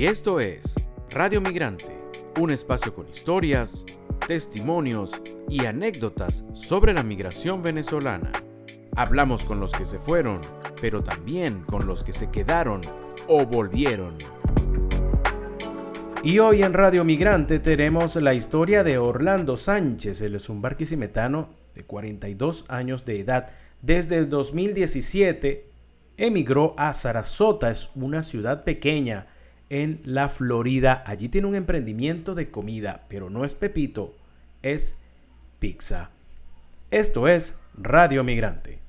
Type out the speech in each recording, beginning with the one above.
Y esto es Radio Migrante, un espacio con historias, testimonios y anécdotas sobre la migración venezolana. Hablamos con los que se fueron, pero también con los que se quedaron o volvieron. Y hoy en Radio Migrante tenemos la historia de Orlando Sánchez, el zumbarquisimetano de 42 años de edad. Desde el 2017 emigró a Sarasota, es una ciudad pequeña en la Florida. Allí tiene un emprendimiento de comida, pero no es Pepito, es pizza. Esto es Radio Migrante.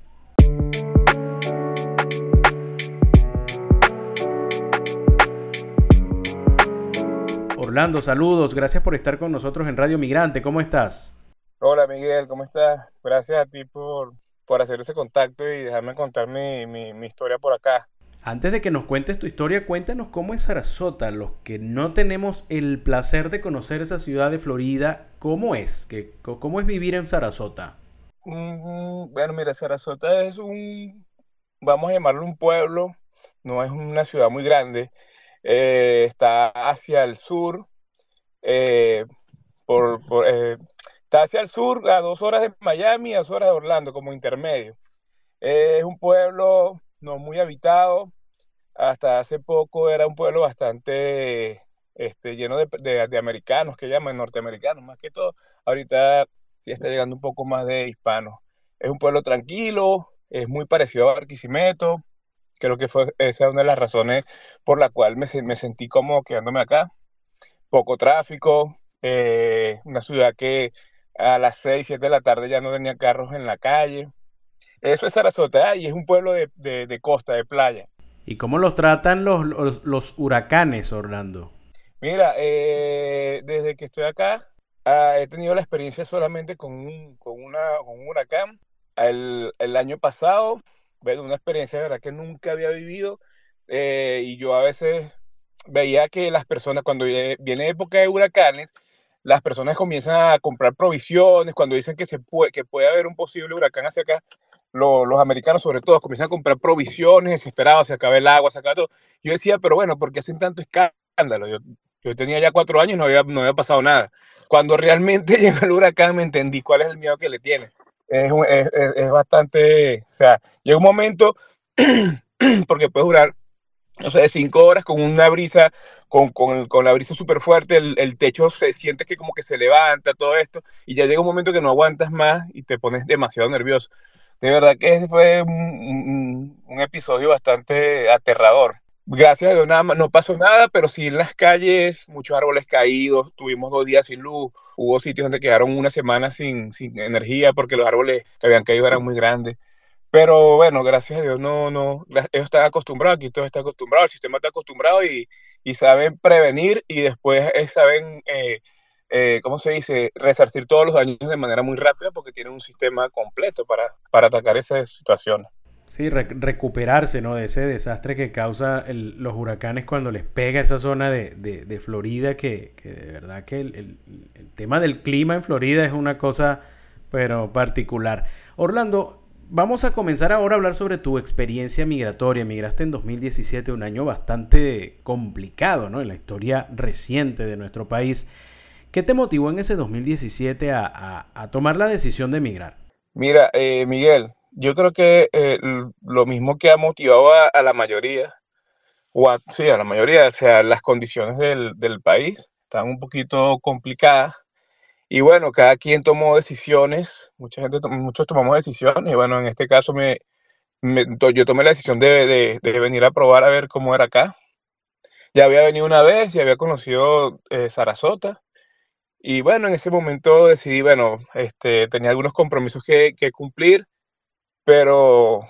Orlando, saludos, gracias por estar con nosotros en Radio Migrante, ¿cómo estás? Hola Miguel, ¿cómo estás? Gracias a ti por, por hacer ese contacto y dejarme contar mi, mi historia por acá. Antes de que nos cuentes tu historia, cuéntanos cómo es Sarasota. Los que no tenemos el placer de conocer esa ciudad de Florida, ¿cómo es? ¿Qué, ¿Cómo es vivir en Sarasota? bueno, mira, Sarasota es un, vamos a llamarlo un pueblo, no es una ciudad muy grande. Eh, está hacia el sur, eh, eh, está hacia el sur a dos horas de Miami, a dos horas de Orlando, como intermedio. es un pueblo no muy habitado. Hasta hace poco era un pueblo bastante este, lleno de, americanos, que llaman norteamericanos más que todo. Ahorita sí está llegando un poco más de hispanos. Es un pueblo tranquilo, es muy parecido a Barquisimeto. Creo que fue esa una de las razones por la cual me, sentí como quedándome acá. Poco tráfico, eh, una ciudad que a las 6, 7 de la tarde ya no tenía carros en la calle. Eso es Sarasota y es un pueblo de, costa, de playa. ¿Y cómo los tratan los, los, huracanes, Orlando? Mira, eh, desde que estoy acá, ah, he tenido la experiencia solamente con un, con una, con un huracán. El, el, año pasado, bueno, una experiencia verdad que nunca había vivido. Eh, y yo a veces veía que las personas, cuando viene época de huracanes, las personas comienzan a comprar provisiones, cuando dicen que, se puede, que puede haber un posible huracán hacia acá, los americanos sobre todo comienzan a comprar provisiones desesperados, se acaba el agua, se acaba todo. Yo decía, pero bueno, ¿por qué hacen tanto escándalo? Yo, tenía ya cuatro años y no había, no había pasado nada. Cuando realmente llegó el huracán me entendí cuál es el miedo que le tiene. Es, es, es bastante, o sea, llega un momento, porque puede durar, no sé, cinco horas con una brisa, con, con, con la brisa súper fuerte, el, el, techo se siente que como que se levanta, todo esto, y ya llega un momento que no aguantas más y te pones demasiado nervioso. De verdad que fue un, episodio bastante aterrador. Gracias a Dios nada, no pasó nada, pero sí en las calles, muchos árboles caídos, tuvimos dos días sin luz, hubo sitios donde quedaron una semana sin, sin energía porque los árboles que habían caído eran muy grandes. Pero bueno, gracias a Dios no, no, ellos están acostumbrados, aquí todo está acostumbrado, el sistema está acostumbrado y, y saben prevenir y después eh, saben eh, eh, ¿cómo se dice?, resarcir todos los daños de manera muy rápida porque tiene un sistema completo para, para atacar esas situaciones. Sí, recuperarse ¿no? de ese desastre que causa los huracanes cuando les pega esa zona de, de, Florida, que, que, de verdad que el, el, tema del clima en Florida es una cosa, pero particular. Orlando, vamos a comenzar ahora a hablar sobre tu experiencia migratoria. Migraste en 2017, un año bastante complicado ¿no? en la historia reciente de nuestro país. ¿Qué te motivó en ese 2017 a, tomar la decisión de emigrar? Mira, eh, Miguel, yo creo que eh, lo mismo que ha motivado a, la mayoría, o sí, a la mayoría, o sea, las condiciones del, país están un poquito complicadas. Y bueno, cada quien tomó decisiones, mucha gente, muchos tomamos decisiones, y bueno, en este caso me, yo tomé la decisión de, venir a probar a ver cómo era acá. Ya había venido una vez y había conocido eh, Sarasota, y bueno, en ese momento decidí, bueno, este, tenía algunos compromisos que, cumplir, pero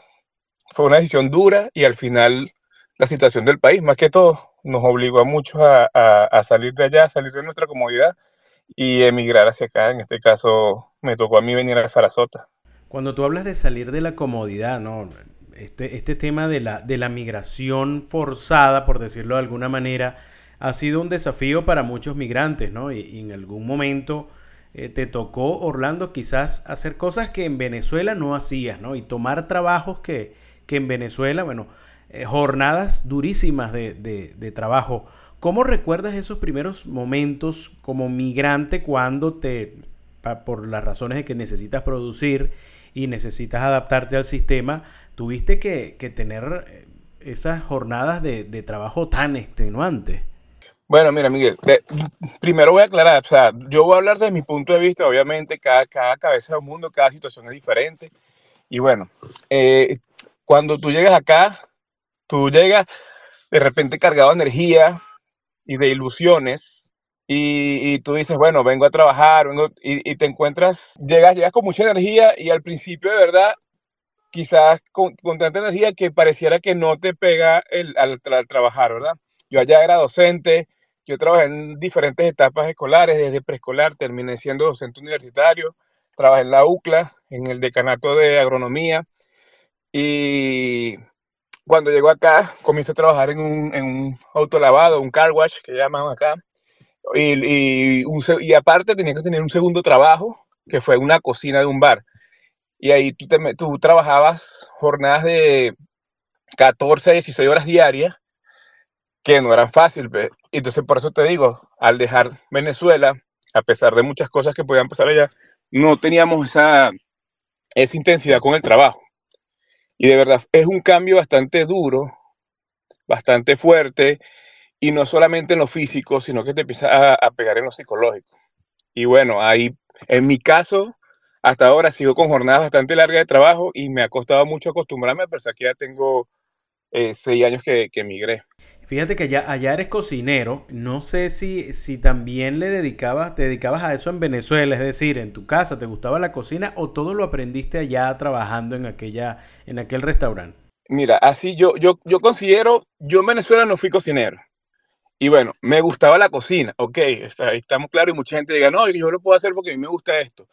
fue una decisión dura y al final la situación del país, más que todo, nos obligó a muchos a, salir de allá, a salir de nuestra comodidad y emigrar hacia acá. En este caso, me tocó a mí venir a Sarasota. Cuando tú hablas de salir de la comodidad, ¿no? Este, este tema de la, de la migración forzada, por decirlo de alguna manera, ha sido un desafío para muchos migrantes, ¿no? Y, en algún momento eh, te tocó, Orlando, quizás hacer cosas que en Venezuela no hacías, ¿no? Y tomar trabajos que, que en Venezuela, bueno, eh, jornadas durísimas de, de, trabajo. ¿Cómo recuerdas esos primeros momentos como migrante cuando te, por las razones de que necesitas producir y necesitas adaptarte al sistema, tuviste que, tener eh, esas jornadas de, trabajo tan extenuantes? Bueno, mira, Miguel, primero voy a aclarar, o sea, yo voy a hablar desde mi punto de vista, obviamente, cada, cada cabeza del mundo, cada situación es diferente. Y bueno, eh, cuando tú llegas acá, tú llegas de repente cargado de energía, y de ilusiones. Y, tú dices, bueno, vengo a trabajar, vengo, y, te encuentras, llegas, llegas con mucha energía y al principio de verdad, quizás con, tanta energía que pareciera que no te pega el, al, trabajar, ¿verdad? Yo allá era docente, yo trabajé en diferentes etapas escolares, desde preescolar terminé siendo docente universitario, trabajé en la UCLA, en el decanato de agronomía, y cuando llego acá, comienzo a trabajar en un, en un autolavado, un car wash, que llaman acá. Y, aparte tenía que tener un segundo trabajo, que fue una cocina de un bar. Y ahí tú, tú trabajabas jornadas de 14 a 16 horas diarias, que no eran fáciles. Entonces, por eso te digo, al dejar Venezuela, a pesar de muchas cosas que podían pasar allá, no teníamos esa, esa intensidad con el trabajo. Y de verdad es un cambio bastante duro, bastante fuerte, y no solamente en lo físico, sino que te empieza a, pegar en lo psicológico. Y bueno, ahí, en mi caso, hasta ahora sigo con jornadas bastante largas de trabajo y me ha costado mucho acostumbrarme, pero que ya tengo eh, seis años que, que emigré. Fíjate que allá, allá eres cocinero. No sé si, si también le dedicabas, te dedicabas a eso en Venezuela, es decir, en tu casa, ¿te gustaba la cocina o todo lo aprendiste allá trabajando en aquella, en aquel restaurante? Mira, así yo, yo, yo considero, yo en Venezuela no fui cocinero. Y bueno, me gustaba la cocina, ok, estamos claros y mucha gente diga, no, yo lo puedo hacer porque a mí me gusta esto.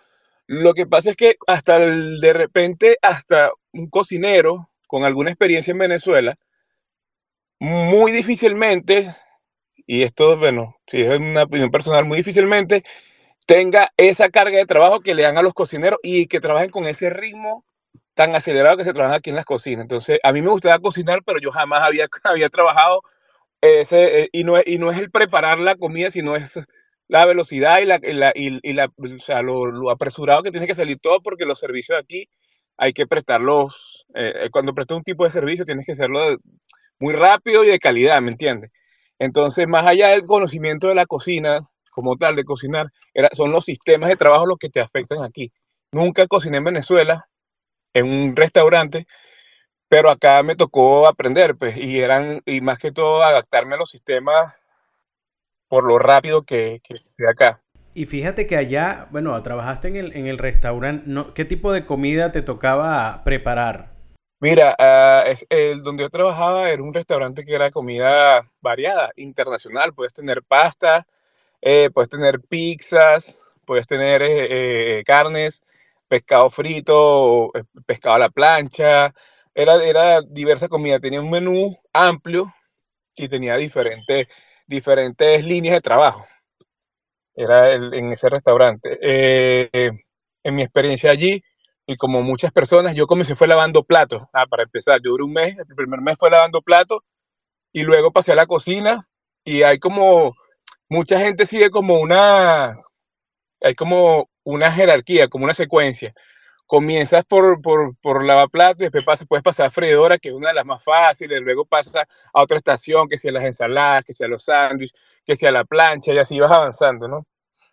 Lo que pasa es que hasta el, de repente, hasta un cocinero con alguna experiencia en Venezuela, muy difícilmente, y esto, bueno, si es una opinión personal, muy difícilmente tenga esa carga de trabajo que le dan a los cocineros y que trabajen con ese ritmo tan acelerado que se trabaja aquí en las cocinas. Entonces, a mí me gustaba cocinar, pero yo jamás había, había trabajado eh, y, no, y no es el preparar la comida, sino es la velocidad y, la, y, la, o sea, lo, apresurado que tiene que salir todo, porque los servicios de aquí hay que prestarlos, eh, eh, cuando prestas un tipo de servicio tienes que hacerlo muy rápido y de calidad, ¿me entiendes? Entonces, más allá del conocimiento de la cocina, como tal, de cocinar, son los sistemas de trabajo los que te afectan aquí. Nunca cociné en Venezuela, en un restaurante, pero acá me tocó aprender, pues, y eran, y más que todo, adaptarme a los sistemas por lo rápido que, que estoy acá. Y fíjate que allá, bueno, trabajaste en el, en el restaurante, ¿qué tipo de comida te tocaba preparar? Mira, ah, el, donde yo trabajaba era un restaurante que era comida variada, internacional. Puedes tener pasta, eh, puedes tener pizzas, puedes tener eh, eh, carnes, pescado frito, pescado a la plancha. Era, era diversa comida. Tenía un menú amplio y tenía diferentes, diferentes líneas de trabajo. Era en ese restaurante. en mi experiencia allí, y como muchas personas, yo comencé fue lavando platos. Ah, para empezar, yo duré un mes, el primer mes fue lavando platos y luego pasé a la cocina y hay como, mucha gente sigue como una, hay como una jerarquía, como una secuencia. Comienzas por, por, por lavaplatos, después pasas, puedes pasar a freidora, que es una de las más fáciles, luego pasas a otra estación, que sea las ensaladas, que sea los sándwiches, que sea la plancha, y así vas avanzando, ¿no?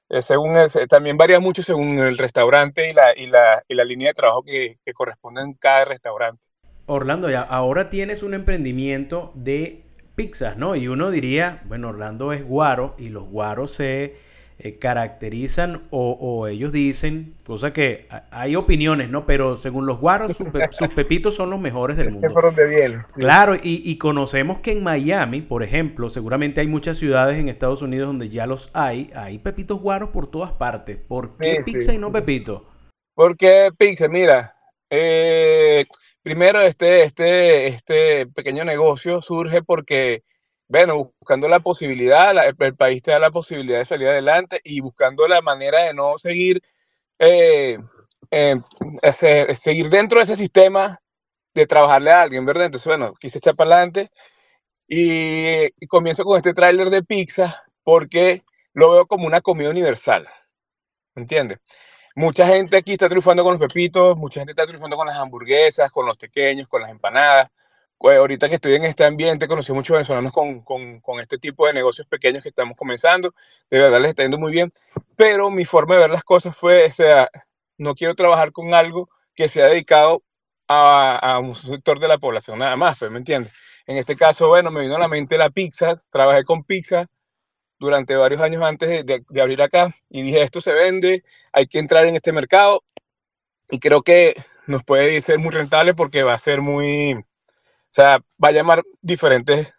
Eh, según también varía mucho según el restaurante y la, y la, y la línea de trabajo que, que, corresponde en cada restaurante. Orlando, ya ahora tienes un emprendimiento de pizzas, ¿no? Y uno diría, bueno, Orlando es guaro y los guaros se eh, caracterizan o, ellos dicen, cosa que hay opiniones, ¿no? Pero según los guaros, sus, pepitos son los mejores del mundo. Claro, y, conocemos que en Miami, por ejemplo, seguramente hay muchas ciudades en Estados Unidos donde ya los hay, hay pepitos guaros por todas partes. ¿Por qué pizza y no pepito? Porque pizza, mira, eh, primero este, este, este pequeño negocio surge porque bueno, buscando la posibilidad, el, país te da la posibilidad de salir adelante y buscando la manera de no seguir, eh, eh, seguir dentro de ese sistema de trabajarle a alguien, ¿verdad? Entonces, bueno, quise echar para adelante Y, comienzo con este tráiler de pizza porque lo veo como una comida universal. ¿Me entiendes? Mucha gente aquí está triunfando con los pepitos, mucha gente está triunfando con las hamburguesas, con los pequeños, con las empanadas. Pues ahorita que estoy en este ambiente, conocí muchos venezolanos con, con, con, este tipo de negocios pequeños que estamos comenzando. De verdad les está yendo muy bien. Pero mi forma de ver las cosas fue, o sea, no quiero trabajar con algo que sea dedicado a, a un sector de la población nada más, pues, ¿me entiendes? En este caso, bueno, me vino a la mente la pizza, trabajé con pizza durante varios años antes de, de, abrir acá y dije, esto se vende, hay que entrar en este mercado y creo que nos puede ser muy rentable porque va a ser muy, sea, va a llamar diferentes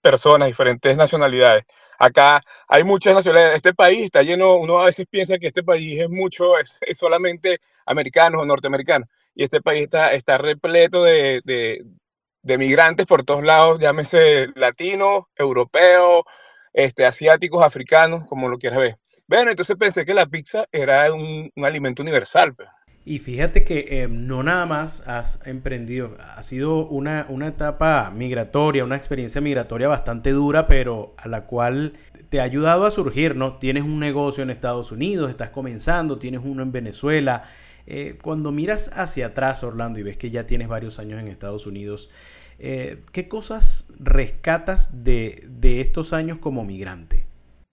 personas, diferentes nacionalidades. Acá hay muchas nacionalidades. Este país está lleno, uno a veces piensa que este país es mucho, es, solamente americanos o norteamericanos. Y este país está, está repleto de, de, migrantes por todos lados, llámese latinos, europeos, este, asiáticos, africanos, como lo quieras ver. Bueno, entonces pensé que la pizza era un, alimento universal. Pues. Y fíjate que eh, no nada más has emprendido, ha sido una, una etapa migratoria, una experiencia migratoria bastante dura, pero a la cual te ha ayudado a surgir, ¿no? Tienes un negocio en Estados Unidos, estás comenzando, tienes uno en Venezuela, eh, cuando miras hacia atrás, Orlando, y ves que ya tienes varios años en Estados Unidos, eh, ¿qué cosas rescatas de, de, estos años como migrante?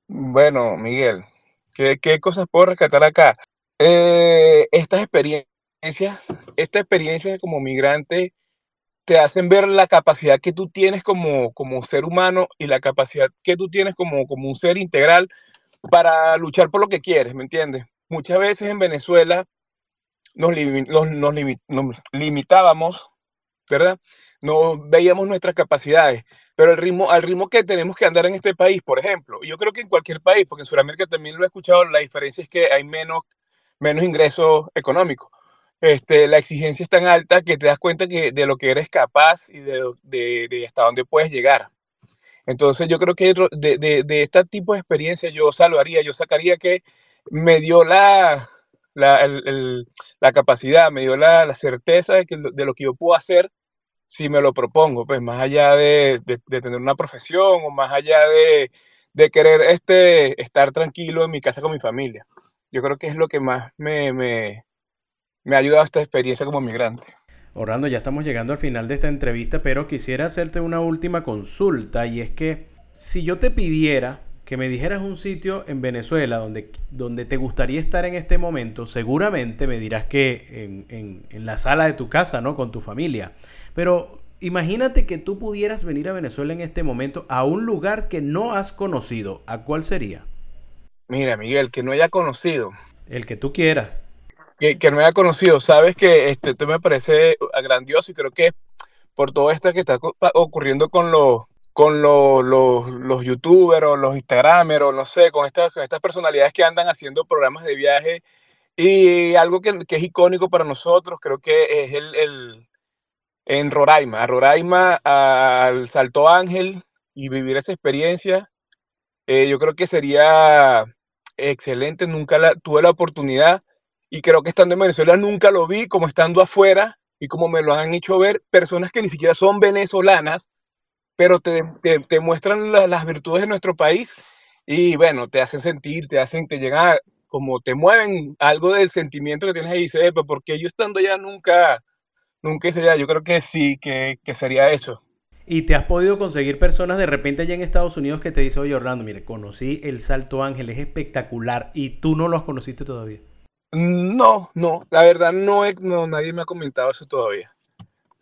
Bueno, Miguel, ¿qué, qué cosas puedo rescatar acá? Eh, estas experiencias, esta experiencia como migrante te hacen ver la capacidad que tú tienes como, como ser humano y la capacidad que tú tienes como, como un ser integral para luchar por lo que quieres, ¿me entiendes? Muchas veces en Venezuela nos, nos, limitábamos, ¿verdad? No veíamos nuestras capacidades, pero el ritmo, al ritmo que tenemos que andar en este país, por ejemplo, yo creo que en cualquier país, porque en Sudamérica también lo he escuchado, la diferencia es que hay menos, menos ingresos económicos. Este, la exigencia es tan alta que te das cuenta que de lo que eres capaz y de, hasta dónde puedes llegar. Entonces yo creo que de, este tipo de experiencia yo salvaría, yo sacaría que me dio la, la, la capacidad, me dio la, la certeza de, que, de, lo que yo puedo hacer si me lo propongo, pues más allá de, de tener una profesión o más allá de, querer este, estar tranquilo en mi casa con mi familia. Yo creo que es lo que más me, me, me ha ayudado esta experiencia como migrante. Orlando, ya estamos llegando al final de esta entrevista, pero quisiera hacerte una última consulta y es que si yo te pidiera que me dijeras un sitio en Venezuela donde, donde te gustaría estar en este momento, seguramente me dirás que en, en, en, la sala de tu casa, ¿no? Con tu familia. Pero imagínate que tú pudieras venir a Venezuela en este momento a un lugar que no has conocido. ¿A cuál sería? Mira, Miguel, que no haya conocido. El que tú quieras. Que, que no haya conocido. Sabes que este, esto me parece grandioso y creo que por todo esto que está ocurriendo con los con lo, lo, los youtubers o los instagramers o no sé, con estas, con estas personalidades que andan haciendo programas de viaje. Y algo que, que es icónico para nosotros, creo que es el, el en Roraima, a Roraima, al Salto Ángel y vivir esa experiencia, eh, yo creo que sería excelente. Nunca la, tuve la oportunidad y creo que estando en Venezuela nunca lo vi, como estando afuera y como me lo han hecho ver personas que ni siquiera son venezolanas, pero te, te, te muestran la, las virtudes de nuestro país y bueno, te hacen sentir, te hacen, te llegan, como te mueven algo del sentimiento que tienes ahí, dice, porque yo estando allá nunca, nunca hice allá, yo creo que sí, que, que, sería eso. ¿Y te has podido conseguir personas de repente allá en Estados Unidos que te dicen, oye Orlando, mire, conocí el Salto Ángel, es espectacular y tú no los conociste todavía? No, no, la verdad no, he, no nadie me ha comentado eso todavía.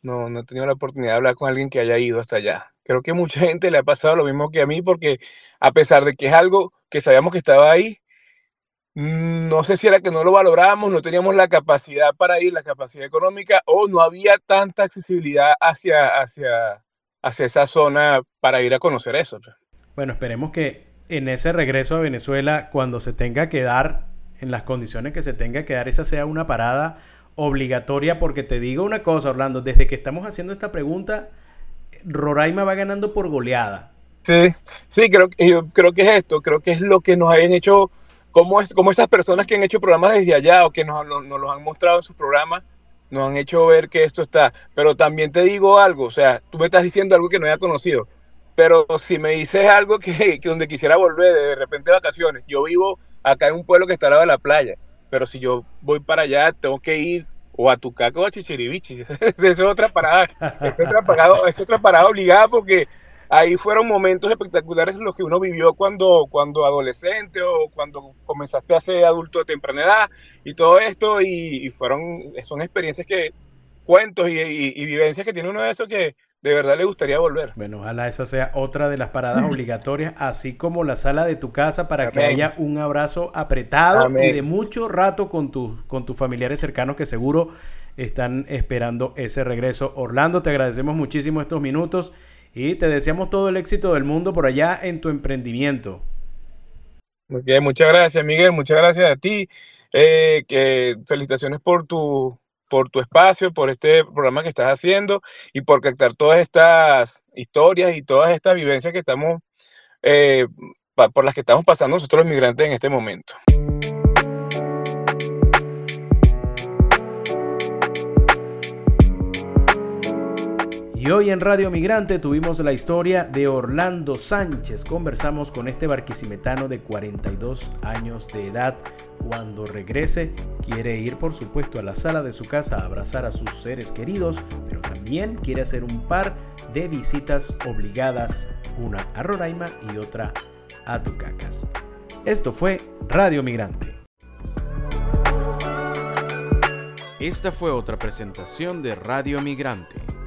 No, no he tenido la oportunidad de hablar con alguien que haya ido hasta allá. Creo que mucha gente le ha pasado lo mismo que a mí, porque a pesar de que es algo que sabíamos que estaba ahí, no sé si era que no lo valorábamos, no teníamos la capacidad para ir, la capacidad económica, o no había tanta accesibilidad hacia, hacia, hacia esa zona para ir a conocer eso. Pues. Bueno, esperemos que en ese regreso a Venezuela, cuando se tenga que dar, en las condiciones que se tenga que dar, esa sea una parada obligatoria, porque te digo una cosa, Orlando, desde que estamos haciendo esta pregunta, Roraima va ganando por goleada. Sí, sí, creo, yo creo que es esto, creo que es lo que nos hayan hecho, como, es, como esas personas que han hecho programas desde allá o que nos, nos, nos los han mostrado en sus programas, nos han hecho ver que esto está. Pero también te digo algo, o sea, tú me estás diciendo algo que no había conocido, pero si me dices algo que, donde quisiera volver de repente vacaciones, yo vivo acá en un pueblo que está al lado de la playa, pero si yo voy para allá, tengo que ir o a Tucaco o a Chichiribichi. Esa es otra parada, es otra parada, es otra parada obligada porque ahí fueron momentos espectaculares los que uno vivió cuando, cuando adolescente o cuando comenzaste a ser adulto de temprana edad y todo esto y, fueron, son experiencias que, cuentos y, vivencias que tiene uno de esos que de verdad le gustaría volver. Bueno, ojalá esa sea otra de las paradas obligatorias, así como la sala de tu casa para que haya un abrazo apretado y de mucho rato con, con tus familiares cercanos que seguro están esperando ese regreso. Orlando, te agradecemos muchísimo estos minutos y te deseamos todo el éxito del mundo por allá en tu emprendimiento. muchas gracias, Miguel. Muchas gracias a ti. Eh, que felicitaciones por tu, por tu espacio, por este programa que estás haciendo y por captar todas estas historias y todas estas vivencias que estamos, eh, por las que estamos pasando nosotros los migrantes en este momento. Hoy en Radio Migrante tuvimos la historia de Orlando Sánchez. Conversamos con este barquisimetano de 42 años de edad. Cuando regrese, quiere ir por supuesto a la sala de su casa a abrazar a sus seres queridos, pero también quiere hacer un par de visitas obligadas, una a Roraima y otra a Tucacas. Esto fue Radio Migrante. Esta fue otra presentación de Radio Migrante.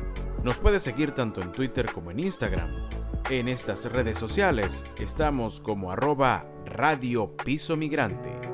Nos puedes seguir tanto en Twitter como en Instagram. En estas redes sociales estamos como arroba Radio Piso Migrante.